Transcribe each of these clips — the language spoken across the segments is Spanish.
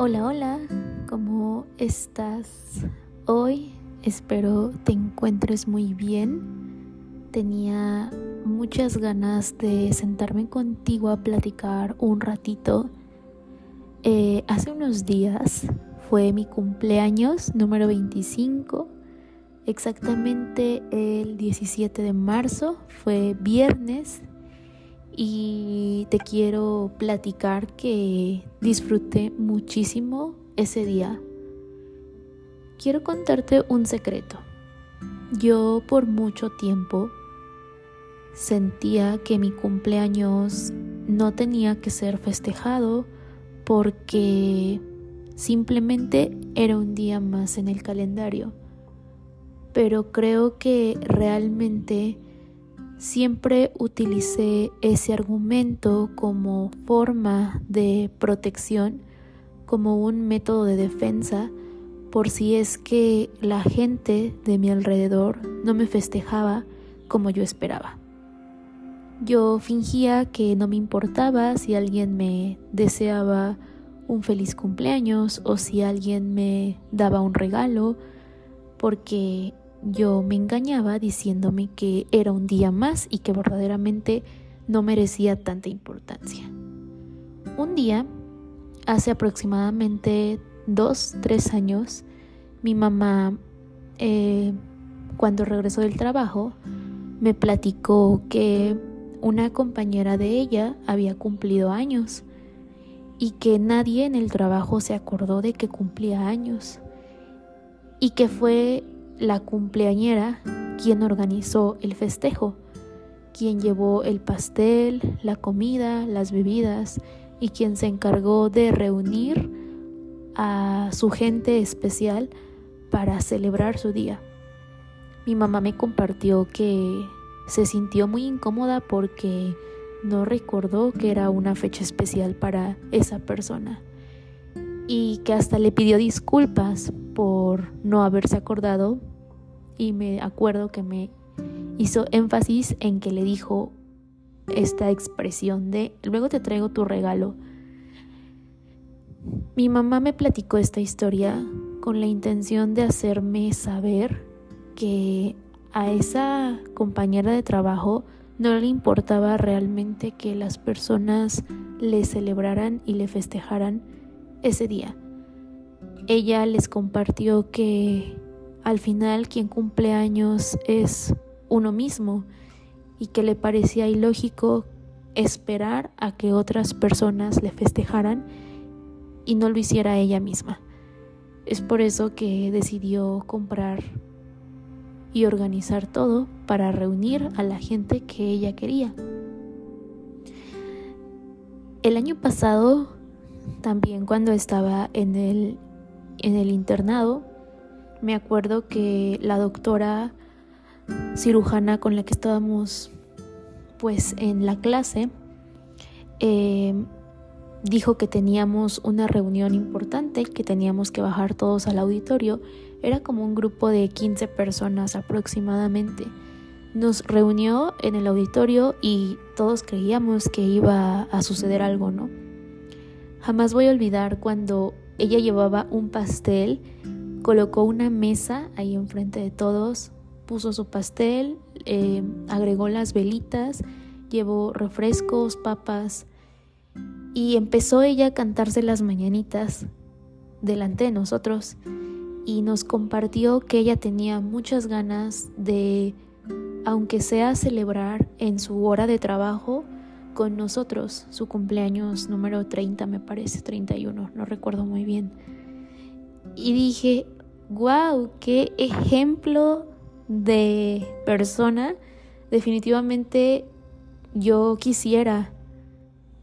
Hola, hola, ¿cómo estás hoy? Espero te encuentres muy bien. Tenía muchas ganas de sentarme contigo a platicar un ratito. Eh, hace unos días fue mi cumpleaños número 25, exactamente el 17 de marzo, fue viernes y te quiero platicar que disfruté muchísimo ese día. Quiero contarte un secreto. Yo por mucho tiempo sentía que mi cumpleaños no tenía que ser festejado porque simplemente era un día más en el calendario. Pero creo que realmente Siempre utilicé ese argumento como forma de protección, como un método de defensa, por si es que la gente de mi alrededor no me festejaba como yo esperaba. Yo fingía que no me importaba si alguien me deseaba un feliz cumpleaños o si alguien me daba un regalo, porque yo me engañaba diciéndome que era un día más y que verdaderamente no merecía tanta importancia. Un día, hace aproximadamente dos, tres años, mi mamá, eh, cuando regresó del trabajo, me platicó que una compañera de ella había cumplido años y que nadie en el trabajo se acordó de que cumplía años y que fue la cumpleañera quien organizó el festejo, quien llevó el pastel, la comida, las bebidas y quien se encargó de reunir a su gente especial para celebrar su día. Mi mamá me compartió que se sintió muy incómoda porque no recordó que era una fecha especial para esa persona y que hasta le pidió disculpas por no haberse acordado y me acuerdo que me hizo énfasis en que le dijo esta expresión de luego te traigo tu regalo. Mi mamá me platicó esta historia con la intención de hacerme saber que a esa compañera de trabajo no le importaba realmente que las personas le celebraran y le festejaran ese día. Ella les compartió que al final quien cumple años es uno mismo y que le parecía ilógico esperar a que otras personas le festejaran y no lo hiciera ella misma. Es por eso que decidió comprar y organizar todo para reunir a la gente que ella quería. El año pasado también cuando estaba en el, en el internado, me acuerdo que la doctora cirujana con la que estábamos pues en la clase eh, dijo que teníamos una reunión importante, que teníamos que bajar todos al auditorio. Era como un grupo de 15 personas aproximadamente. Nos reunió en el auditorio y todos creíamos que iba a suceder algo, ¿no? Jamás voy a olvidar cuando ella llevaba un pastel, colocó una mesa ahí enfrente de todos, puso su pastel, eh, agregó las velitas, llevó refrescos, papas y empezó ella a cantarse las mañanitas delante de nosotros. Y nos compartió que ella tenía muchas ganas de, aunque sea celebrar en su hora de trabajo, con nosotros, su cumpleaños número 30 me parece, 31, no recuerdo muy bien. Y dije, wow, qué ejemplo de persona. Definitivamente yo quisiera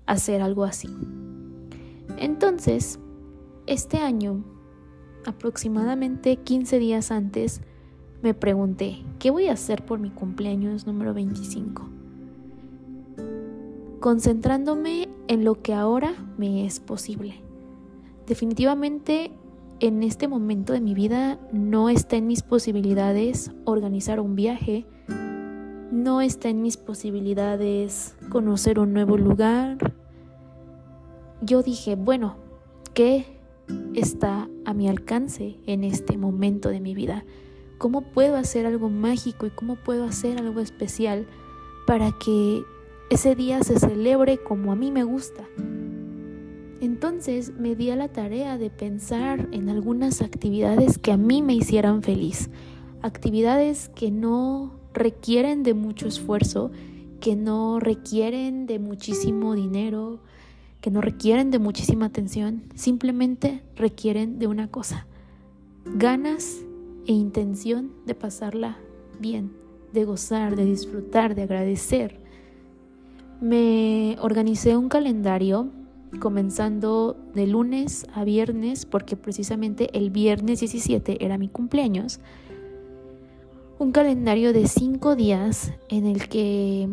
hacer algo así. Entonces, este año, aproximadamente 15 días antes, me pregunté, ¿qué voy a hacer por mi cumpleaños número 25? Concentrándome en lo que ahora me es posible. Definitivamente en este momento de mi vida no está en mis posibilidades organizar un viaje, no está en mis posibilidades conocer un nuevo lugar. Yo dije, bueno, ¿qué está a mi alcance en este momento de mi vida? ¿Cómo puedo hacer algo mágico y cómo puedo hacer algo especial para que ese día se celebre como a mí me gusta? Entonces me di a la tarea de pensar en algunas actividades que a mí me hicieran feliz, actividades que no requieren de mucho esfuerzo, que no requieren de muchísimo dinero, que no requieren de muchísima atención, simplemente requieren de una cosa, ganas e intención de pasarla bien, de gozar, de disfrutar, de agradecer. Me organicé un calendario comenzando de lunes a viernes, porque precisamente el viernes 17 era mi cumpleaños. Un calendario de cinco días en el que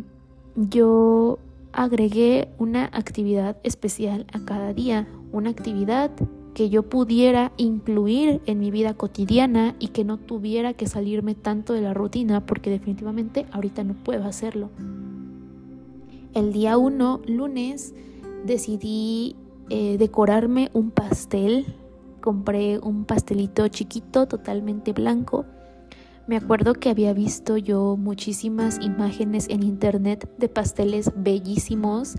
yo agregué una actividad especial a cada día, una actividad que yo pudiera incluir en mi vida cotidiana y que no tuviera que salirme tanto de la rutina porque definitivamente ahorita no puedo hacerlo. El día 1, lunes, decidí eh, decorarme un pastel. Compré un pastelito chiquito, totalmente blanco me acuerdo que había visto yo muchísimas imágenes en internet de pasteles bellísimos,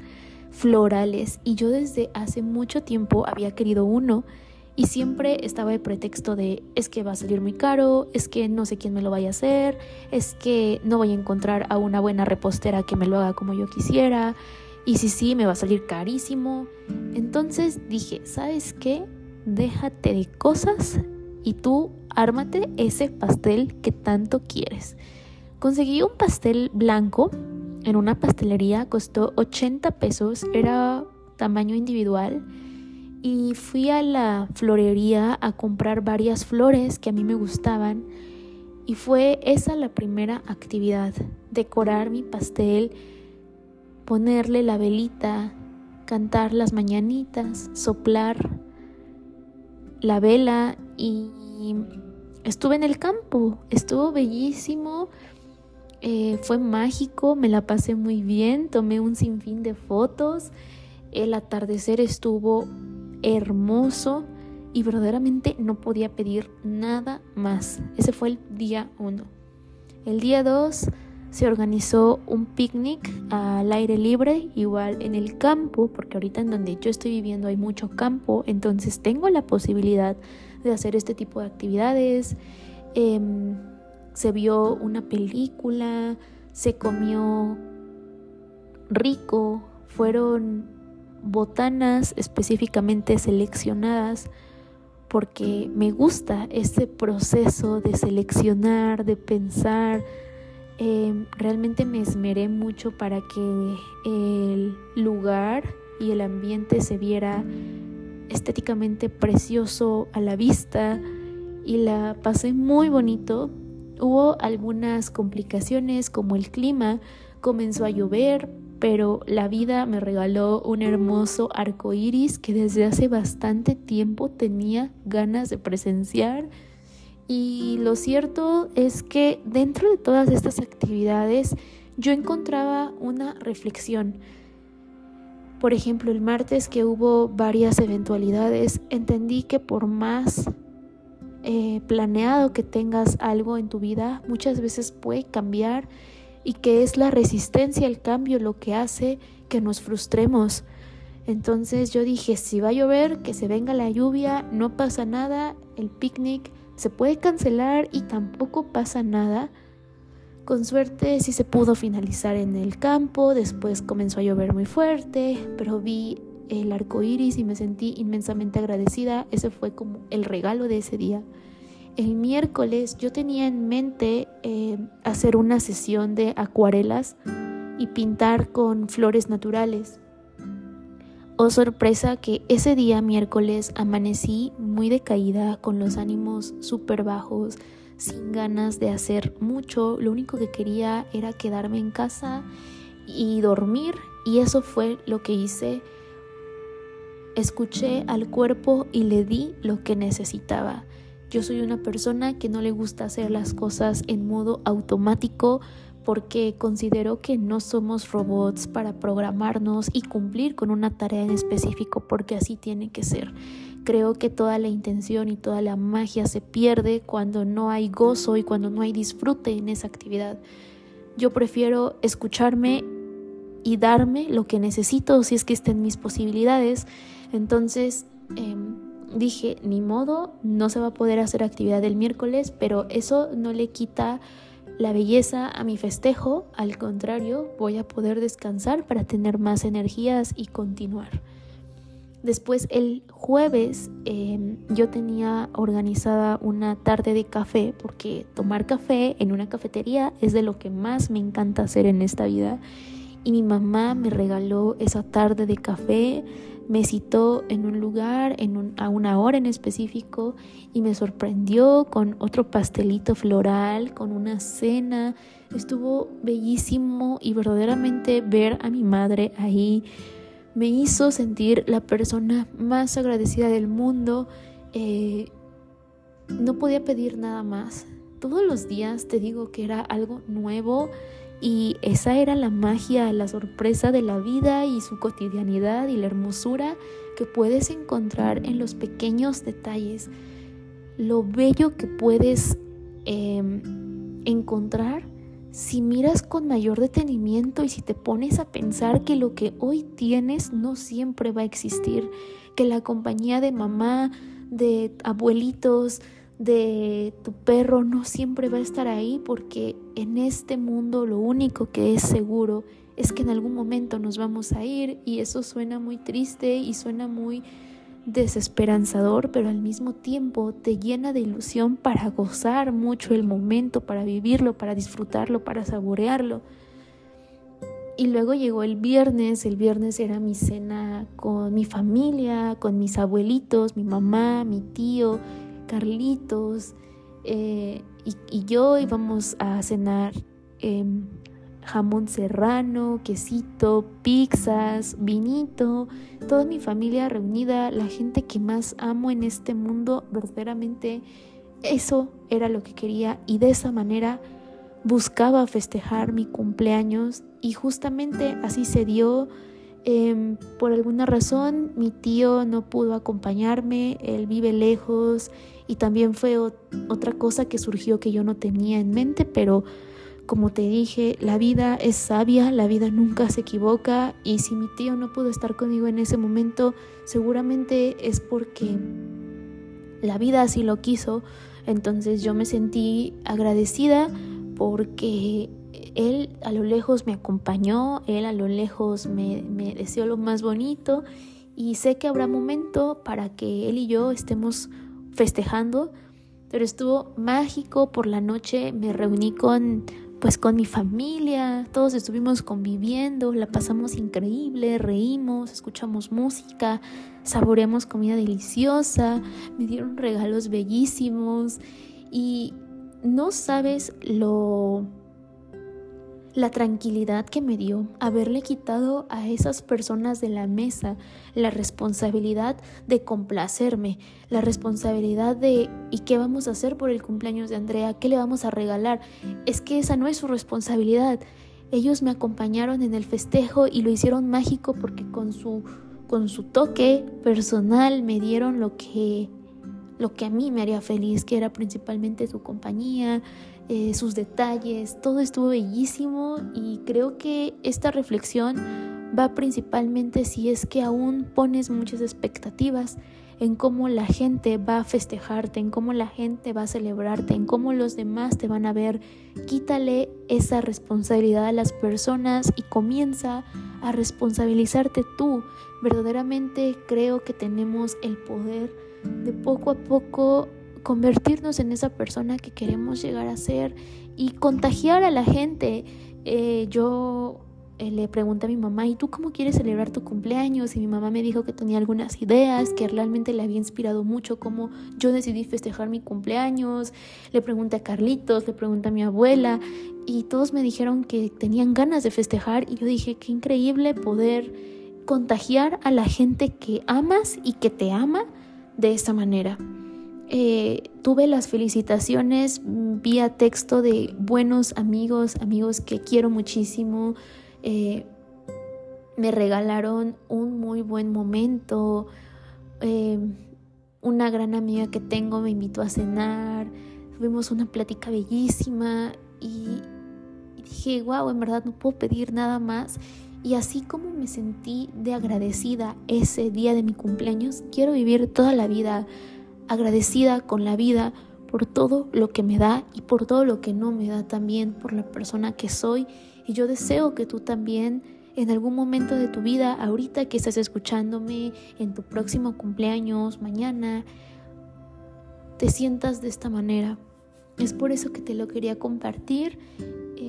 florales, y yo desde hace mucho tiempo había querido uno y siempre estaba el pretexto de es que va a salir muy caro, es que no sé quién me lo vaya a hacer, es que no voy a encontrar a una buena repostera que me lo haga como yo quisiera, y si sí, me va a salir carísimo. Entonces dije, ¿sabes qué? Déjate de cosas y tú ármate ese pastel que tanto quieres. Conseguí un pastel blanco en una pastelería, costó 80 pesos, era tamaño individual y fui a la florería a comprar varias flores que a mí me gustaban y fue esa la primera actividad, decorar mi pastel, ponerle la velita, cantar las mañanitas, soplar la vela y estuve en el campo, estuvo bellísimo, eh, fue mágico, me la pasé muy bien, tomé un sinfín de fotos, el atardecer estuvo hermoso y verdaderamente no podía pedir nada más. Ese fue el día uno. El día dos se organizó un picnic al aire libre, igual en el campo, porque ahorita en donde yo estoy viviendo hay mucho campo, entonces tengo la posibilidad de hacer este tipo de actividades. Em, se vio una película, se comió rico, fueron botanas específicamente seleccionadas porque me gusta este proceso de seleccionar, de pensar, Em, realmente me esmeré mucho para que el lugar y el ambiente se viera estéticamente precioso a la vista y la pasé muy bonito. Hubo algunas complicaciones como el clima, comenzó a llover, pero la vida me regaló un hermoso arco iris que desde hace bastante tiempo tenía ganas de presenciar y lo cierto es que dentro de todas estas actividades yo encontraba una reflexión. Por ejemplo, el martes que hubo varias eventualidades, entendí que por más eh, planeado que tengas algo en tu vida, muchas veces puede cambiar y que es la resistencia al cambio lo que hace que nos frustremos. Entonces yo dije, si va a llover, que se venga la lluvia, no pasa nada, el picnic se puede cancelar y tampoco pasa nada. Con suerte sí se pudo finalizar en el campo, después comenzó a llover muy fuerte, pero vi el arco iris y me sentí inmensamente agradecida. Ese fue como el regalo de ese día. El miércoles yo tenía en mente eh, hacer una sesión de acuarelas y pintar con flores naturales. Oh sorpresa que ese día miércoles amanecí muy decaída, con los ánimos súper bajos, sin ganas de hacer mucho. Lo único que quería era quedarme en casa y dormir y eso fue lo que hice. Escuché al cuerpo y le di lo que necesitaba. Yo soy una persona que no le gusta hacer las cosas en modo automático porque considero que no somos robots para programarnos y cumplir con una tarea en específico porque así tiene que ser. creo que toda la intención y toda la magia se pierde cuando no hay gozo y cuando no hay disfrute en esa actividad. Yo prefiero escucharme y darme lo que necesito si es que estén mis posibilidades. Entonces em, dije, ni modo, no se va a poder hacer actividad el miércoles, pero eso no le quita la belleza a mi festejo, al contrario, voy a poder descansar para tener más energías y continuar. Después el jueves em, yo tenía organizada una tarde de café porque tomar café en una cafetería es de lo que más me encanta hacer en esta vida. Y mi mamá me regaló esa tarde de café, me citó en un lugar en a una hora en específico y me sorprendió con otro pastelito floral, con una cena. Estuvo bellísimo y verdaderamente ver a mi madre ahí me hizo sentir la persona más agradecida del mundo. Eh, no podía pedir nada más. Todos los días te digo que era algo nuevo y esa era la magia, la sorpresa de la vida y su cotidianidad y la hermosura que puedes encontrar en los pequeños detalles. Lo bello que puedes em, encontrar si miras con mayor detenimiento y si te pones a pensar que lo que hoy tienes no siempre va a existir, que la compañía de mamá, de abuelitos, de tu perro no siempre va a estar ahí porque en este mundo lo único que es seguro es que en algún momento nos vamos a ir y eso suena muy triste y suena muy desesperanzador, pero al mismo tiempo te llena de ilusión para gozar mucho el momento, para vivirlo, para disfrutarlo, para saborearlo. Y luego llegó el viernes, el viernes era mi cena con mi familia, con mis abuelitos, mi mamá, mi tío, Carlitos, eh, y, yo íbamos a cenar em, jamón serrano, quesito, pizzas, vinito, toda mi familia reunida, la gente que más amo en este mundo, verdaderamente eso era lo que quería y de esa manera buscaba festejar mi cumpleaños y justamente así se dio. Em, por alguna razón mi tío no pudo acompañarme, él vive lejos y también fue otra cosa que surgió que yo no tenía en mente, pero como te dije, la vida es sabia, la vida nunca se equivoca y si mi tío no pudo estar conmigo en ese momento, seguramente es porque la vida así lo quiso. Entonces yo me sentí agradecida porque él a lo lejos me acompañó, él a lo lejos me, deseó lo más bonito y sé que habrá momento para que él y yo estemos festejando, pero estuvo mágico por la noche, me reuní con pues con mi familia, todos estuvimos conviviendo, la pasamos increíble, reímos, escuchamos música, saboreamos comida deliciosa, me dieron regalos bellísimos y no sabes lo la tranquilidad que me dio haberle quitado a esas personas de la mesa la responsabilidad de complacerme, la responsabilidad de ¿y qué vamos a hacer por el cumpleaños de Andrea? ¿Qué le vamos a regalar? Es que esa no es su responsabilidad. Ellos me acompañaron en el festejo y lo hicieron mágico porque con su con su toque personal me dieron lo que lo que a mí me haría feliz, que era principalmente su compañía, eh, sus detalles, todo estuvo bellísimo y creo que esta reflexión va principalmente si es que aún pones muchas expectativas en cómo la gente va a festejarte, en cómo la gente va a celebrarte, en cómo los demás te van a ver. Quítale esa responsabilidad a las personas y comienza a responsabilizarte tú. Verdaderamente creo que tenemos el poder de poco a poco convertirnos en esa persona que queremos llegar a ser y contagiar a la gente. Eh, yo eh, le pregunté a mi mamá, ¿y tú cómo quieres celebrar tu cumpleaños? Y mi mamá me dijo que tenía algunas ideas, que realmente le había inspirado mucho cómo yo decidí festejar mi cumpleaños. Le pregunté a Carlitos, le pregunté a mi abuela y todos me dijeron que tenían ganas de festejar y yo dije, qué increíble poder contagiar a la gente que amas y que te ama de esta manera. Eh, tuve las felicitaciones vía texto de buenos amigos, amigos que quiero muchísimo. Eh, me regalaron un muy buen momento. Eh, una gran amiga que tengo me invitó a cenar, tuvimos una plática bellísima y, dije, wow, en verdad no puedo pedir nada más. Y así como me sentí de agradecida ese día de mi cumpleaños, quiero vivir toda la vida agradecida con la vida por todo lo que me da y por todo lo que no me da también, por la persona que soy. Y yo deseo que tú también en algún momento de tu vida, ahorita que estás escuchándome, en tu próximo cumpleaños, mañana, te sientas de esta manera. Es por eso que te lo quería compartir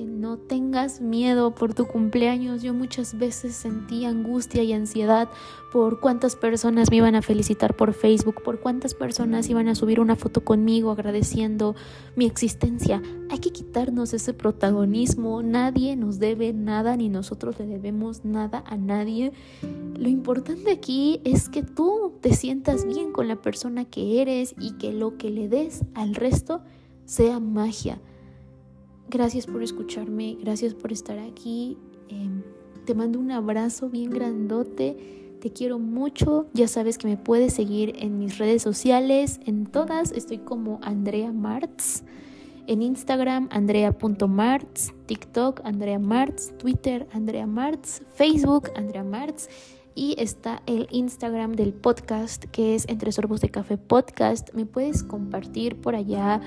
no tengas miedo por tu cumpleaños. Yo muchas veces sentí angustia y ansiedad por cuántas personas me iban a felicitar por Facebook, por cuántas personas iban a subir una foto conmigo agradeciendo mi existencia. Hay que quitarnos ese protagonismo. Nadie nos debe nada ni nosotros le debemos nada a nadie. Lo importante aquí es que tú te sientas bien con la persona que eres y que lo que le des al resto sea magia. Gracias por escucharme, gracias por estar aquí. Em, te mando un abrazo bien grandote. Te quiero mucho. Ya sabes que me puedes seguir en mis redes sociales. En todas estoy como Andrea Martz. En Instagram, andrea.martz. TikTok, Andrea Martz. Twitter, Andrea Martz. Facebook, Andrea Martz. Y está el Instagram del podcast, que es Entre Sorbos de Café Podcast. Me puedes compartir por allá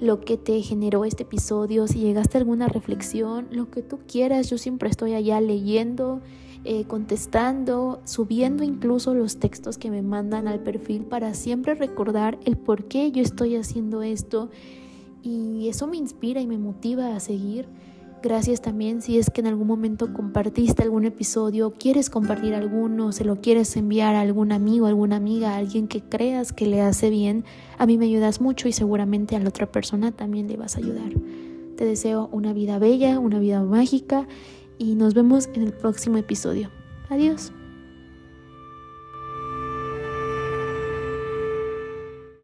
lo que te generó este episodio, si llegaste a alguna reflexión, lo que tú quieras. Yo siempre estoy allá leyendo, eh, contestando, subiendo incluso los textos que me mandan al perfil para siempre recordar el por qué yo estoy haciendo esto. Y eso me inspira y me motiva a seguir. Gracias también si es que en algún momento compartiste algún episodio, quieres compartir alguno, se lo quieres enviar a algún amigo, alguna amiga, a alguien que creas que le hace bien. A mí me ayudas mucho y seguramente a la otra persona también le vas a ayudar. Te deseo una vida bella, una vida mágica y nos vemos en el próximo episodio. Adiós.